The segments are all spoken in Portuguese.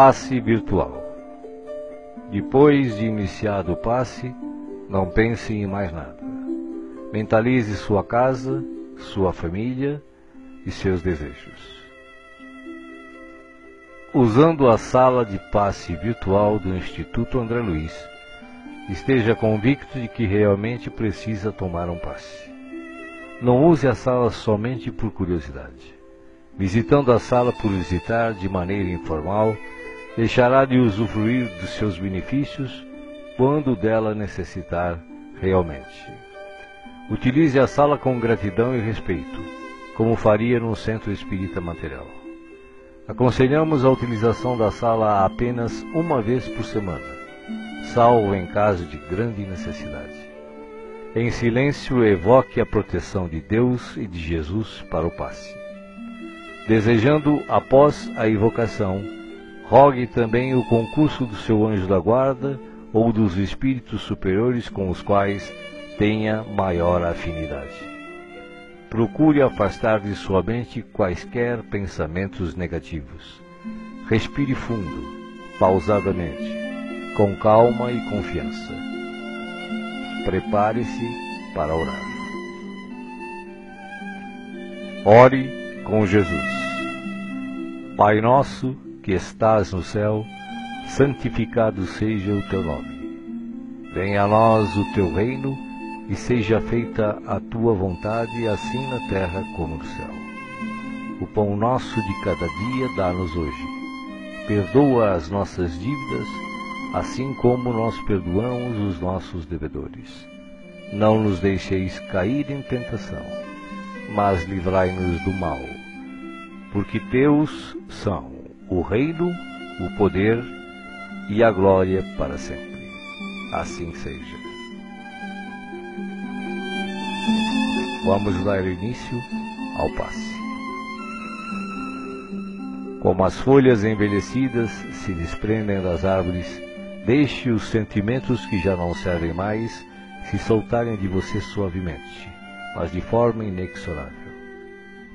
Passe virtual. Depois de iniciado o passe, não pense em mais nada. Mentalize sua casa, sua família e seus desejos. Usando a sala de passe virtual do Instituto André Luiz, esteja convicto de que realmente precisa tomar um passe. Não use a sala somente por curiosidade. Visitando a sala por visitar de maneira informal, deixará de usufruir dos seus benefícios quando dela necessitar realmente. Utilize a sala com gratidão e respeito, como faria num centro espírita material. Aconselhamos a utilização da sala apenas uma vez por semana, salvo em caso de grande necessidade. Em silêncio, evoque a proteção de Deus e de Jesus para o passe. Desejando, após a invocação, rogue também o concurso do seu anjo da guarda ou dos espíritos superiores com os quais tenha maior afinidade. Procure afastar de sua mente quaisquer pensamentos negativos. Respire fundo, pausadamente, com calma e confiança. Prepare-se para orar. Ore com Jesus. Pai nosso que estás no céu, santificado seja o teu nome. Venha a nós o teu reino e seja feita a tua vontade, assim na terra como no céu. O pão nosso de cada dia dá-nos hoje. Perdoa as nossas dívidas, assim como nós perdoamos os nossos devedores. Não nos deixeis cair em tentação, mas livrai-nos do mal. Porque teus são o reino, o poder e a glória para sempre. Assim seja. Vamos dar início ao passe. Como as folhas envelhecidas se desprendem das árvores, deixe os sentimentos que já não servem mais se soltarem de você suavemente, mas de forma inexorável.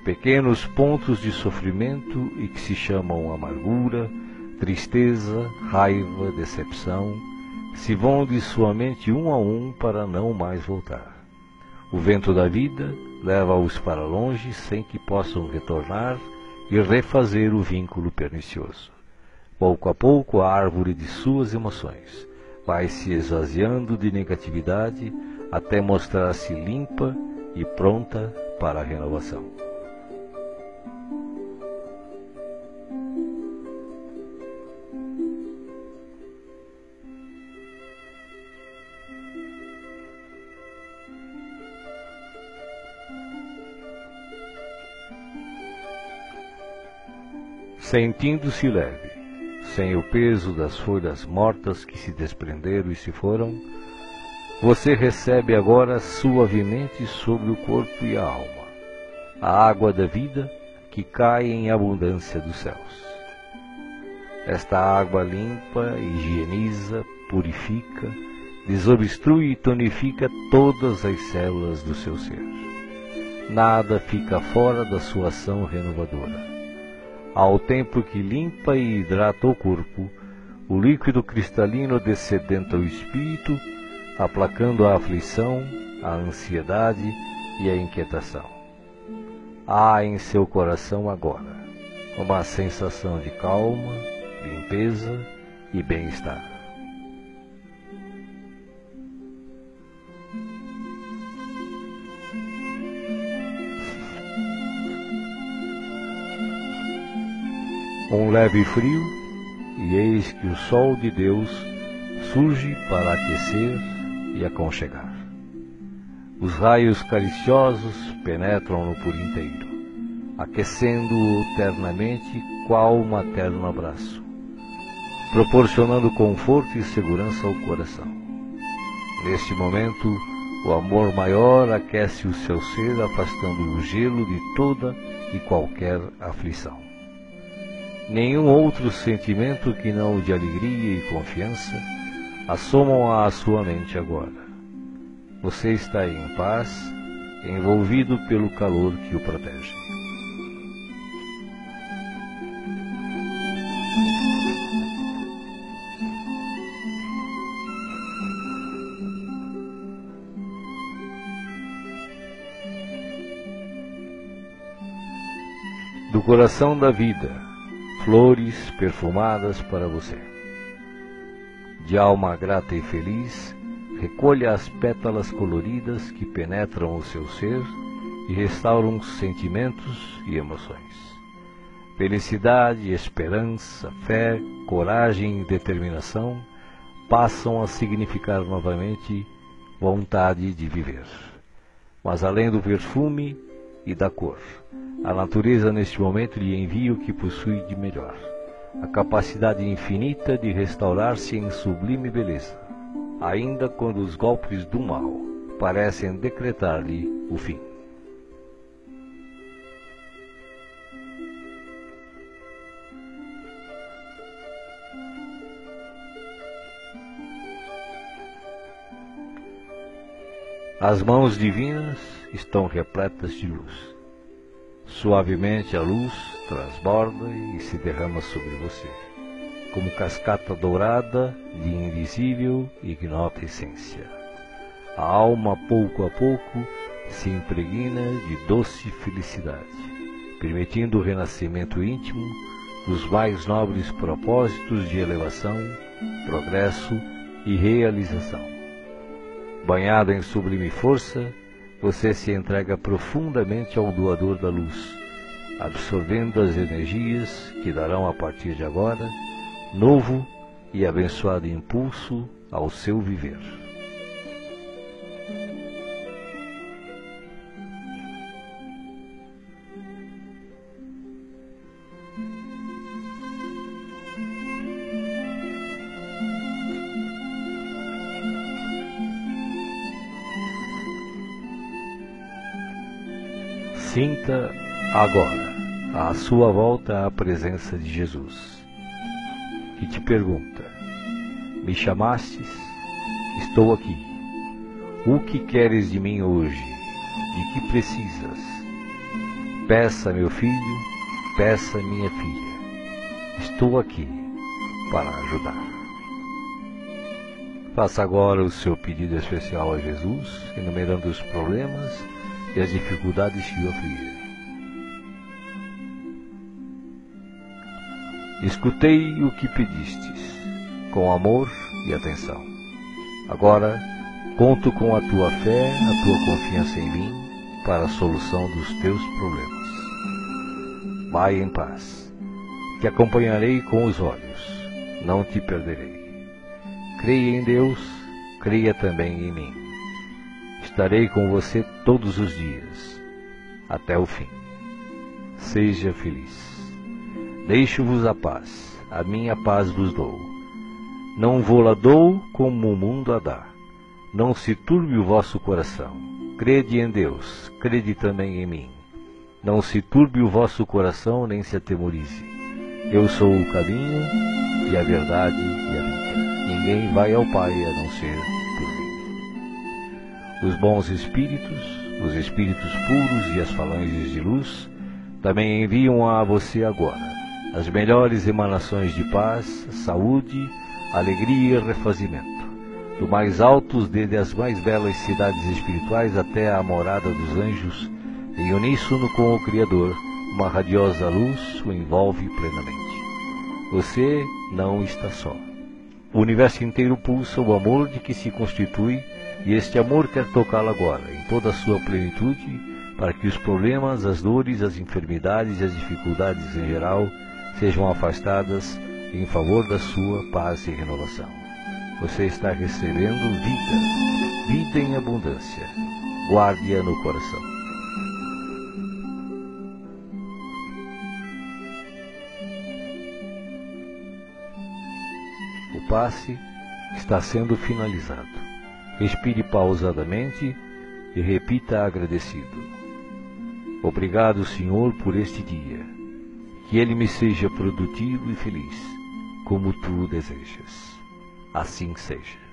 Pequenos pontos de sofrimento e que se chamam amargura, tristeza, raiva, decepção, se vão de sua mente um a um para não mais voltar. O vento da vida leva-os para longe sem que possam retornar e refazer o vínculo pernicioso. Pouco a pouco, a árvore de suas emoções vai se esvaziando de negatividade até mostrar-se limpa e pronta para a renovação. Sentindo-se leve, sem o peso das folhas mortas que se desprenderam e se foram, você recebe agora suavemente sobre o corpo e a alma a água da vida que cai em abundância dos céus. Esta água limpa, higieniza, purifica, desobstrui e tonifica todas as células do seu ser. Nada fica fora da sua ação renovadora ao tempo que limpa e hidrata o corpo, o líquido cristalino descedenta o espírito, aplacando a aflição, a ansiedade e a inquietação. Há em seu coração agora uma sensação de calma, limpeza e bem-estar. Um leve frio, e eis que o sol de Deus surge para aquecer e aconchegar. Os raios cariciosos penetram-no por inteiro, aquecendo-o ternamente qual um materno abraço, proporcionando conforto e segurança ao coração. Neste momento, o amor maior aquece o seu ser, afastando o gelo de toda e qualquer aflição nenhum outro sentimento que não o de alegria e confiança assomam à sua mente agora. Você está em paz, envolvido pelo calor que o protege. Do coração da vida flores perfumadas para você. De alma grata e feliz, recolha as pétalas coloridas que penetram o seu ser e restauram sentimentos e emoções. Felicidade, esperança, fé, coragem e determinação passam a significar novamente vontade de viver. Mas além do perfume e da cor, a natureza neste momento lhe envia o que possui de melhor, a capacidade infinita de restaurar-se em sublime beleza, ainda quando os golpes do mal parecem decretar-lhe o fim. As mãos divinas estão repletas de luz. Suavemente a luz transborda e se derrama sobre você, como cascata dourada de invisível e ignota essência. A alma, pouco a pouco, se impregna de doce felicidade, permitindo o renascimento íntimo dos mais nobres propósitos de elevação, progresso e realização. Banhado em sublime força, você se entrega profundamente ao doador da luz, absorvendo as energias que darão a partir de agora novo e abençoado impulso ao seu viver. Sinta agora à sua volta a presença de Jesus, que te pergunta: Me chamastes? Estou aqui. O que queres de mim hoje? De que precisas? Peça, meu filho, peça, minha filha. Estou aqui para ajudar. Faça agora o seu pedido especial a Jesus, enumerando os problemas e as dificuldades que o afligem. Escutei o que pedistes, com amor e atenção. Agora, conto com a tua fé, a tua confiança em mim, para a solução dos teus problemas. Vai em paz. Te acompanharei com os olhos, não te perderei. Creia em Deus, creia também em mim. Estarei com você todos os dias, até o fim. Seja feliz. Deixo-vos a paz, a minha paz vos dou. Não vou-la dou como o mundo a dá. Não se turbe o vosso coração. Crede em Deus, crede também em mim. Não se turbe o vosso coração, nem se atemorize. Eu sou o caminho e a verdade e a vida. Ninguém vai ao Pai a não ser. Os bons espíritos, os espíritos puros e as falanges de luz, também enviam a você agora as melhores emanações de paz, saúde, alegria e refazimento. Do mais altos, desde as mais belas cidades espirituais até a morada dos anjos, em uníssono com o Criador, uma radiosa luz o envolve plenamente. Você não está só. O universo inteiro pulsa o amor de que se constitui e este amor quer tocá-lo agora, em toda a sua plenitude, para que os problemas, as dores, as enfermidades e as dificuldades em geral sejam afastadas em favor da sua paz e renovação. Você está recebendo vida, vida em abundância. Guarde-a no coração. O passe está sendo finalizado. Respire pausadamente e repita agradecido. Obrigado, Senhor, por este dia. Que ele me seja produtivo e feliz, como tu desejas. Assim seja.